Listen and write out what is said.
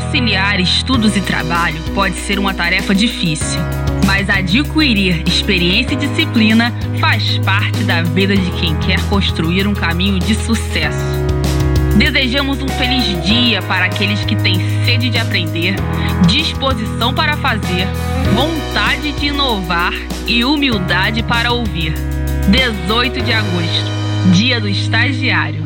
Conciliar estudos e trabalho pode ser uma tarefa difícil, mas adquirir experiência e disciplina faz parte da vida de quem quer construir um caminho de sucesso. Desejamos um feliz dia para aqueles que têm sede de aprender, disposição para fazer, vontade de inovar e humildade para ouvir. 18 de agosto, Dia do Estagiário.